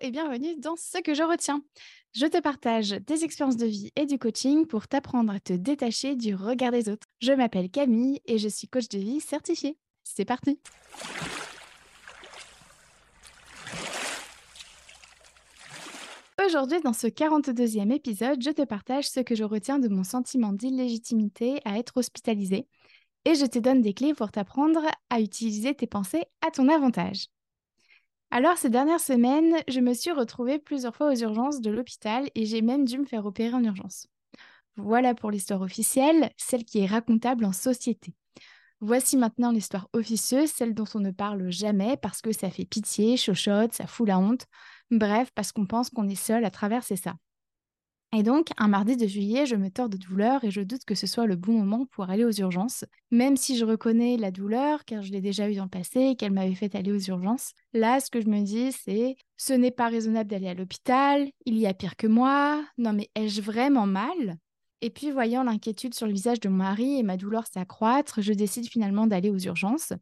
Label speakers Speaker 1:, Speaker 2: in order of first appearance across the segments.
Speaker 1: et bienvenue dans Ce que je retiens. Je te partage des expériences de vie et du coaching pour t'apprendre à te détacher du regard des autres. Je m'appelle Camille et je suis coach de vie certifiée. C'est parti Aujourd'hui, dans ce 42e épisode, je te partage ce que je retiens de mon sentiment d'illégitimité à être hospitalisée et je te donne des clés pour t'apprendre à utiliser tes pensées à ton avantage. Alors, ces dernières semaines, je me suis retrouvée plusieurs fois aux urgences de l'hôpital et j'ai même dû me faire opérer en urgence. Voilà pour l'histoire officielle, celle qui est racontable en société. Voici maintenant l'histoire officieuse, celle dont on ne parle jamais parce que ça fait pitié, chochotte, ça fout la honte. Bref, parce qu'on pense qu'on est seul à traverser ça. Et donc, un mardi de juillet, je me tords de douleur et je doute que ce soit le bon moment pour aller aux urgences, même si je reconnais la douleur, car je l'ai déjà eue dans le passé et qu'elle m'avait fait aller aux urgences. Là, ce que je me dis, c'est ce n'est pas raisonnable d'aller à l'hôpital, il y a pire que moi, non mais ai-je vraiment mal? Et puis, voyant l'inquiétude sur le visage de mon mari et ma douleur s'accroître, je décide finalement d'aller aux urgences.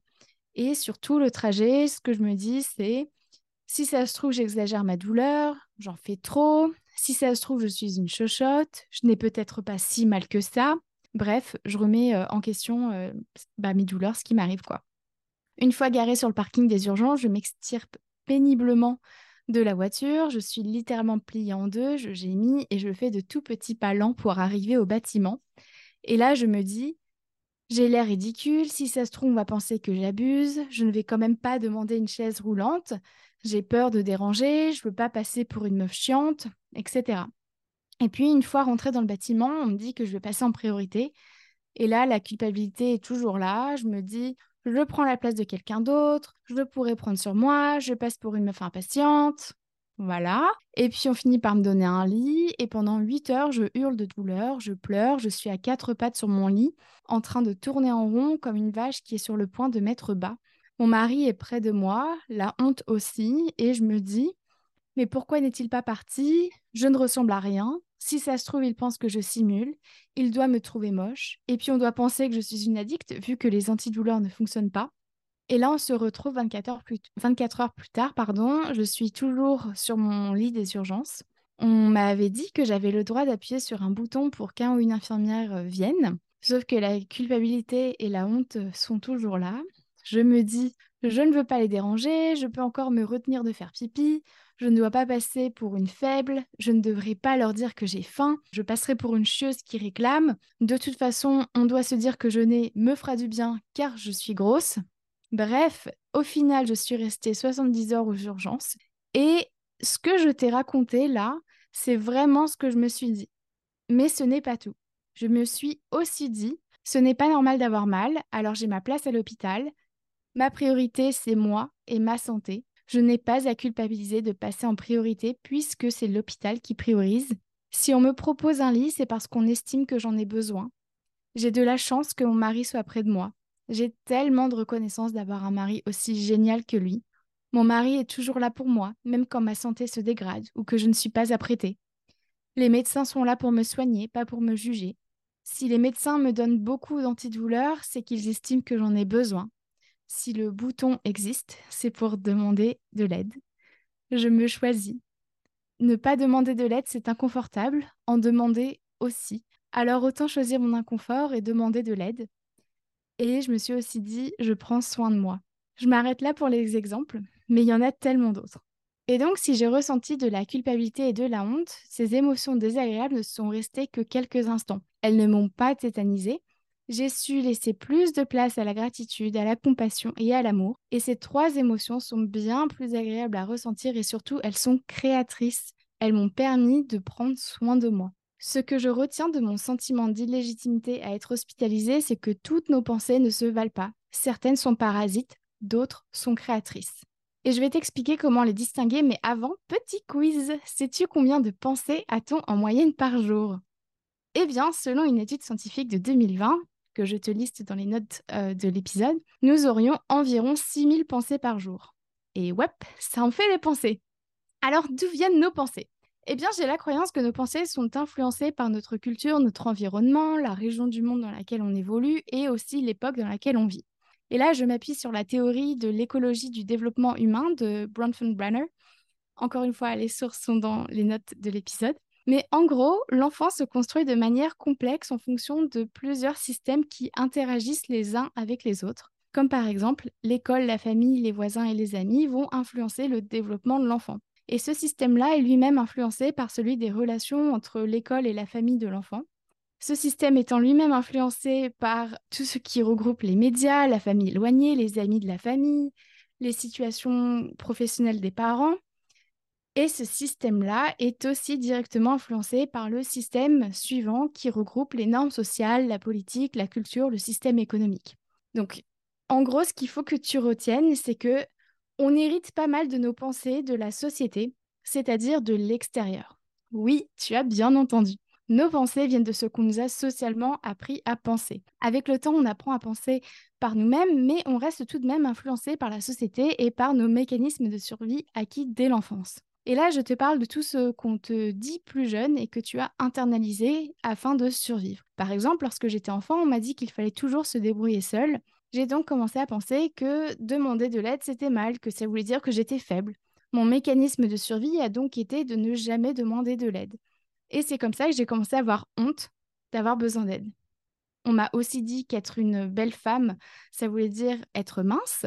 Speaker 1: Et surtout, le trajet, ce que je me dis, c'est si ça se trouve, j'exagère ma douleur, j'en fais trop, si ça se trouve, je suis une chochotte, je n'ai peut-être pas si mal que ça. Bref, je remets euh, en question euh, bah, mes douleurs, ce qui m'arrive quoi. Une fois garée sur le parking des urgences, je m'extirpe péniblement de la voiture, je suis littéralement pliée en deux, je gémis et je fais de tout petits pas lents pour arriver au bâtiment. Et là, je me dis, j'ai l'air ridicule, si ça se trouve, on va penser que j'abuse, je ne vais quand même pas demander une chaise roulante, j'ai peur de déranger, je ne veux pas passer pour une meuf chiante, etc. Et puis, une fois rentrée dans le bâtiment, on me dit que je vais passer en priorité. Et là, la culpabilité est toujours là. Je me dis, je prends la place de quelqu'un d'autre, je pourrais prendre sur moi, je passe pour une meuf impatiente. Voilà. Et puis on finit par me donner un lit et pendant 8 heures, je hurle de douleur, je pleure, je suis à quatre pattes sur mon lit, en train de tourner en rond comme une vache qui est sur le point de mettre bas. Mon mari est près de moi, la honte aussi, et je me dis, mais pourquoi n'est-il pas parti? Je ne ressemble à rien. Si ça se trouve, il pense que je simule. Il doit me trouver moche. Et puis on doit penser que je suis une addicte vu que les antidouleurs ne fonctionnent pas. Et là, on se retrouve 24 heures plus, 24 heures plus tard. Pardon, je suis toujours sur mon lit des urgences. On m'avait dit que j'avais le droit d'appuyer sur un bouton pour qu'un ou une infirmière euh, vienne. Sauf que la culpabilité et la honte sont toujours là. Je me dis, je ne veux pas les déranger, je peux encore me retenir de faire pipi, je ne dois pas passer pour une faible, je ne devrais pas leur dire que j'ai faim, je passerai pour une chieuse qui réclame. De toute façon, on doit se dire que je n'ai me fera du bien car je suis grosse. Bref, au final, je suis restée 70 heures aux urgences. Et ce que je t'ai raconté là, c'est vraiment ce que je me suis dit. Mais ce n'est pas tout. Je me suis aussi dit, ce n'est pas normal d'avoir mal, alors j'ai ma place à l'hôpital, Ma priorité, c'est moi et ma santé. Je n'ai pas à culpabiliser de passer en priorité puisque c'est l'hôpital qui priorise. Si on me propose un lit, c'est parce qu'on estime que j'en ai besoin. J'ai de la chance que mon mari soit près de moi. J'ai tellement de reconnaissance d'avoir un mari aussi génial que lui. Mon mari est toujours là pour moi, même quand ma santé se dégrade ou que je ne suis pas apprêtée. Les médecins sont là pour me soigner, pas pour me juger. Si les médecins me donnent beaucoup d'antidouleurs, c'est qu'ils estiment que j'en ai besoin si le bouton existe, c'est pour demander de l'aide. Je me choisis. Ne pas demander de l'aide, c'est inconfortable. En demander aussi. Alors autant choisir mon inconfort et demander de l'aide. Et je me suis aussi dit, je prends soin de moi. Je m'arrête là pour les exemples, mais il y en a tellement d'autres. Et donc, si j'ai ressenti de la culpabilité et de la honte, ces émotions désagréables ne sont restées que quelques instants. Elles ne m'ont pas tétanisée, j'ai su laisser plus de place à la gratitude, à la compassion et à l'amour. Et ces trois émotions sont bien plus agréables à ressentir et surtout, elles sont créatrices. Elles m'ont permis de prendre soin de moi. Ce que je retiens de mon sentiment d'illégitimité à être hospitalisée, c'est que toutes nos pensées ne se valent pas. Certaines sont parasites, d'autres sont créatrices. Et je vais t'expliquer comment les distinguer, mais avant, petit quiz. Sais-tu combien de pensées a-t-on en moyenne par jour? Eh bien, selon une étude scientifique de 2020, que je te liste dans les notes euh, de l'épisode, nous aurions environ 6000 pensées par jour. Et ouais, ça en fait des pensées. Alors d'où viennent nos pensées? Eh bien, j'ai la croyance que nos pensées sont influencées par notre culture, notre environnement, la région du monde dans laquelle on évolue et aussi l'époque dans laquelle on vit. Et là, je m'appuie sur la théorie de l'écologie du développement humain de Bronfenbrenner. Encore une fois, les sources sont dans les notes de l'épisode. Mais en gros, l'enfant se construit de manière complexe en fonction de plusieurs systèmes qui interagissent les uns avec les autres. Comme par exemple, l'école, la famille, les voisins et les amis vont influencer le développement de l'enfant. Et ce système-là est lui-même influencé par celui des relations entre l'école et la famille de l'enfant. Ce système étant lui-même influencé par tout ce qui regroupe les médias, la famille éloignée, les amis de la famille, les situations professionnelles des parents. Et ce système-là est aussi directement influencé par le système suivant qui regroupe les normes sociales, la politique, la culture, le système économique. Donc, en gros, ce qu'il faut que tu retiennes, c'est que on hérite pas mal de nos pensées de la société, c'est-à-dire de l'extérieur. Oui, tu as bien entendu. Nos pensées viennent de ce qu'on nous a socialement appris à penser. Avec le temps, on apprend à penser par nous-mêmes, mais on reste tout de même influencé par la société et par nos mécanismes de survie acquis dès l'enfance. Et là, je te parle de tout ce qu'on te dit plus jeune et que tu as internalisé afin de survivre. Par exemple, lorsque j'étais enfant, on m'a dit qu'il fallait toujours se débrouiller seul. J'ai donc commencé à penser que demander de l'aide, c'était mal, que ça voulait dire que j'étais faible. Mon mécanisme de survie a donc été de ne jamais demander de l'aide. Et c'est comme ça que j'ai commencé à avoir honte d'avoir besoin d'aide. On m'a aussi dit qu'être une belle femme, ça voulait dire être mince.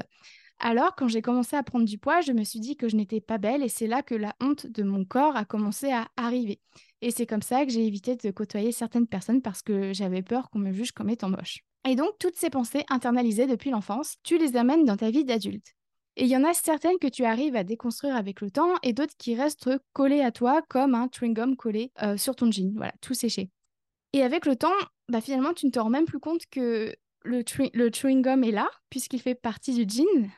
Speaker 1: Alors, quand j'ai commencé à prendre du poids, je me suis dit que je n'étais pas belle et c'est là que la honte de mon corps a commencé à arriver. Et c'est comme ça que j'ai évité de côtoyer certaines personnes parce que j'avais peur qu'on me juge comme étant moche. Et donc, toutes ces pensées internalisées depuis l'enfance, tu les amènes dans ta vie d'adulte. Et il y en a certaines que tu arrives à déconstruire avec le temps et d'autres qui restent collées à toi comme un chewing-gum collé euh, sur ton jean, voilà, tout séché. Et avec le temps, bah, finalement, tu ne te rends même plus compte que le, le chewing-gum est là, puisqu'il fait partie du jean.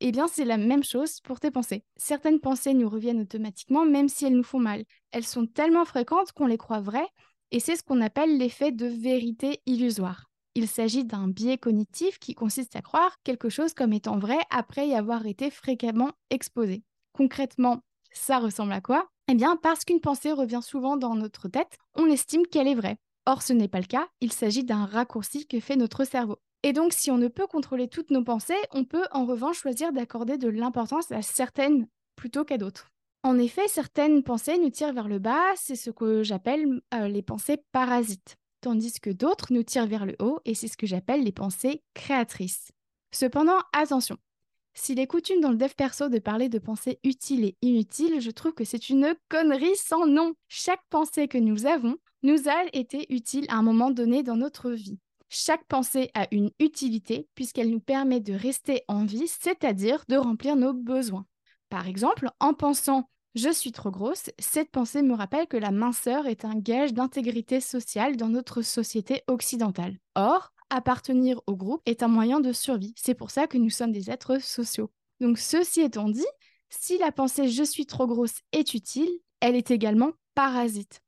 Speaker 1: Eh bien, c'est la même chose pour tes pensées. Certaines pensées nous reviennent automatiquement, même si elles nous font mal. Elles sont tellement fréquentes qu'on les croit vraies, et c'est ce qu'on appelle l'effet de vérité illusoire. Il s'agit d'un biais cognitif qui consiste à croire quelque chose comme étant vrai après y avoir été fréquemment exposé. Concrètement, ça ressemble à quoi? Eh bien, parce qu'une pensée revient souvent dans notre tête, on estime qu'elle est vraie. Or, ce n'est pas le cas, il s'agit d'un raccourci que fait notre cerveau. Et donc, si on ne peut contrôler toutes nos pensées, on peut en revanche choisir d'accorder de l'importance à certaines plutôt qu'à d'autres. En effet, certaines pensées nous tirent vers le bas, c'est ce que j'appelle euh, les pensées parasites tandis que d'autres nous tirent vers le haut, et c'est ce que j'appelle les pensées créatrices. Cependant, attention, s'il est coutume dans le dev perso de parler de pensées utiles et inutiles, je trouve que c'est une connerie sans nom. Chaque pensée que nous avons nous a été utile à un moment donné dans notre vie. Chaque pensée a une utilité puisqu'elle nous permet de rester en vie, c'est-à-dire de remplir nos besoins. Par exemple, en pensant je suis trop grosse, cette pensée me rappelle que la minceur est un gage d'intégrité sociale dans notre société occidentale. Or, appartenir au groupe est un moyen de survie. C'est pour ça que nous sommes des êtres sociaux. Donc, ceci étant dit, si la pensée je suis trop grosse est utile, elle est également parasite.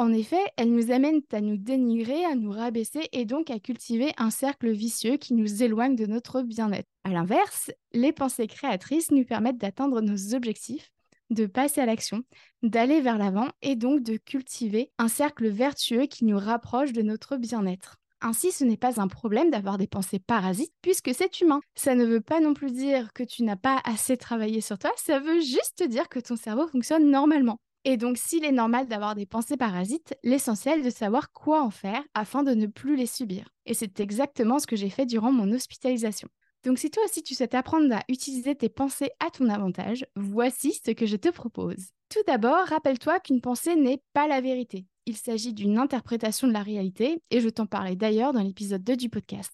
Speaker 1: En effet, elle nous amène à nous dénigrer, à nous rabaisser et donc à cultiver un cercle vicieux qui nous éloigne de notre bien-être. A l'inverse, les pensées créatrices nous permettent d'atteindre nos objectifs de passer à l'action, d'aller vers l'avant et donc de cultiver un cercle vertueux qui nous rapproche de notre bien-être. Ainsi, ce n'est pas un problème d'avoir des pensées parasites puisque c'est humain. Ça ne veut pas non plus dire que tu n'as pas assez travaillé sur toi, ça veut juste dire que ton cerveau fonctionne normalement. Et donc, s'il est normal d'avoir des pensées parasites, l'essentiel est de savoir quoi en faire afin de ne plus les subir. Et c'est exactement ce que j'ai fait durant mon hospitalisation. Donc si toi aussi tu souhaites apprendre à utiliser tes pensées à ton avantage, voici ce que je te propose. Tout d'abord, rappelle-toi qu'une pensée n'est pas la vérité. Il s'agit d'une interprétation de la réalité, et je t'en parlais d'ailleurs dans l'épisode 2 du podcast.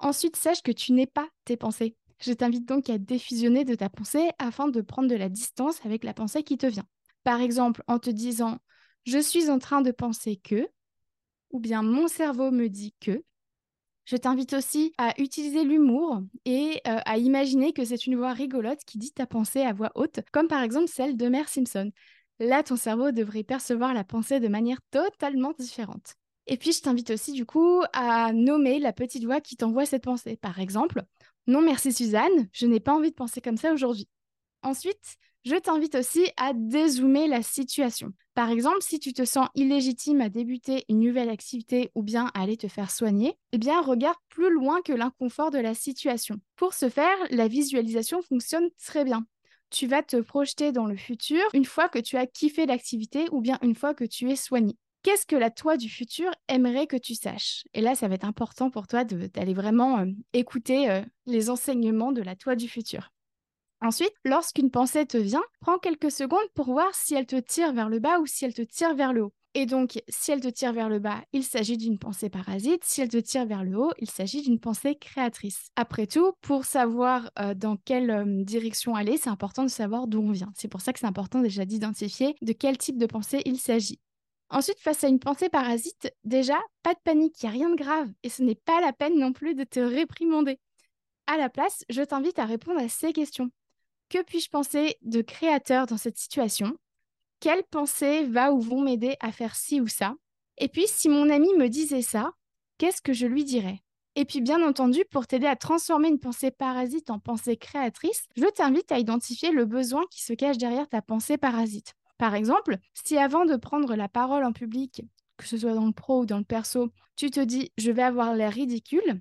Speaker 1: Ensuite, sache que tu n'es pas tes pensées. Je t'invite donc à défusionner de ta pensée afin de prendre de la distance avec la pensée qui te vient. Par exemple, en te disant ⁇ Je suis en train de penser que ⁇ ou bien ⁇ Mon cerveau me dit que ⁇ je t'invite aussi à utiliser l'humour et euh, à imaginer que c'est une voix rigolote qui dit ta pensée à voix haute, comme par exemple celle de Mère Simpson. Là, ton cerveau devrait percevoir la pensée de manière totalement différente. Et puis, je t'invite aussi du coup à nommer la petite voix qui t'envoie cette pensée. Par exemple, non merci Suzanne, je n'ai pas envie de penser comme ça aujourd'hui. Ensuite, je t'invite aussi à dézoomer la situation. Par exemple, si tu te sens illégitime à débuter une nouvelle activité ou bien à aller te faire soigner, eh bien regarde plus loin que l'inconfort de la situation. Pour ce faire, la visualisation fonctionne très bien. tu vas te projeter dans le futur une fois que tu as kiffé l'activité ou bien une fois que tu es soigné. Qu'est-ce que la toi du futur aimerait que tu saches? Et là, ça va être important pour toi d'aller vraiment euh, écouter euh, les enseignements de la toi du futur. Ensuite, lorsqu'une pensée te vient, prends quelques secondes pour voir si elle te tire vers le bas ou si elle te tire vers le haut. Et donc, si elle te tire vers le bas, il s'agit d'une pensée parasite. Si elle te tire vers le haut, il s'agit d'une pensée créatrice. Après tout, pour savoir euh, dans quelle direction aller, c'est important de savoir d'où on vient. C'est pour ça que c'est important déjà d'identifier de quel type de pensée il s'agit. Ensuite, face à une pensée parasite, déjà, pas de panique, il n'y a rien de grave et ce n'est pas la peine non plus de te réprimander. À la place, je t'invite à répondre à ces questions. Que puis-je penser de créateur dans cette situation? Quelle pensée va ou vont m'aider à faire ci ou ça? Et puis, si mon ami me disait ça, qu'est-ce que je lui dirais? Et puis, bien entendu, pour t'aider à transformer une pensée parasite en pensée créatrice, je t'invite à identifier le besoin qui se cache derrière ta pensée parasite. Par exemple, si avant de prendre la parole en public, que ce soit dans le pro ou dans le perso, tu te dis je vais avoir l'air ridicule,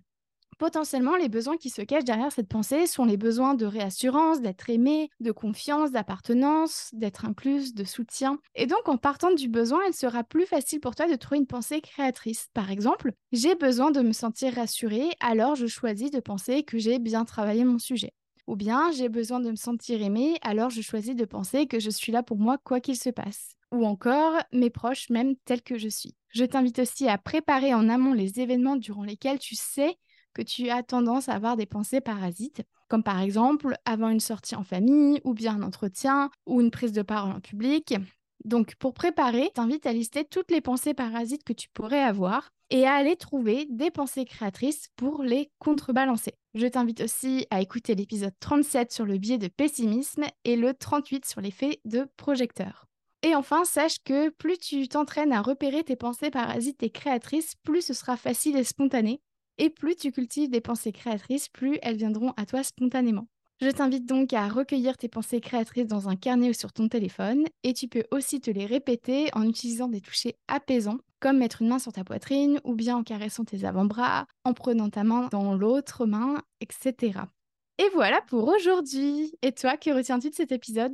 Speaker 1: potentiellement les besoins qui se cachent derrière cette pensée sont les besoins de réassurance, d'être aimé, de confiance, d'appartenance, d'être incluse, de soutien. Et donc en partant du besoin, il sera plus facile pour toi de trouver une pensée créatrice. Par exemple, j'ai besoin de me sentir rassurée, alors je choisis de penser que j'ai bien travaillé mon sujet. Ou bien j'ai besoin de me sentir aimé, alors je choisis de penser que je suis là pour moi quoi qu'il se passe. Ou encore mes proches même tels que je suis. Je t'invite aussi à préparer en amont les événements durant lesquels tu sais que tu as tendance à avoir des pensées parasites, comme par exemple avant une sortie en famille, ou bien un entretien, ou une prise de parole en public. Donc pour préparer, t'invite à lister toutes les pensées parasites que tu pourrais avoir et à aller trouver des pensées créatrices pour les contrebalancer. Je t'invite aussi à écouter l'épisode 37 sur le biais de pessimisme et le 38 sur l'effet de projecteur. Et enfin, sache que plus tu t'entraînes à repérer tes pensées parasites et créatrices, plus ce sera facile et spontané. Et plus tu cultives des pensées créatrices, plus elles viendront à toi spontanément. Je t'invite donc à recueillir tes pensées créatrices dans un carnet ou sur ton téléphone et tu peux aussi te les répéter en utilisant des touchés apaisants comme mettre une main sur ta poitrine ou bien en caressant tes avant-bras, en prenant ta main dans l'autre main, etc. Et voilà pour aujourd'hui. Et toi, que retiens-tu de cet épisode?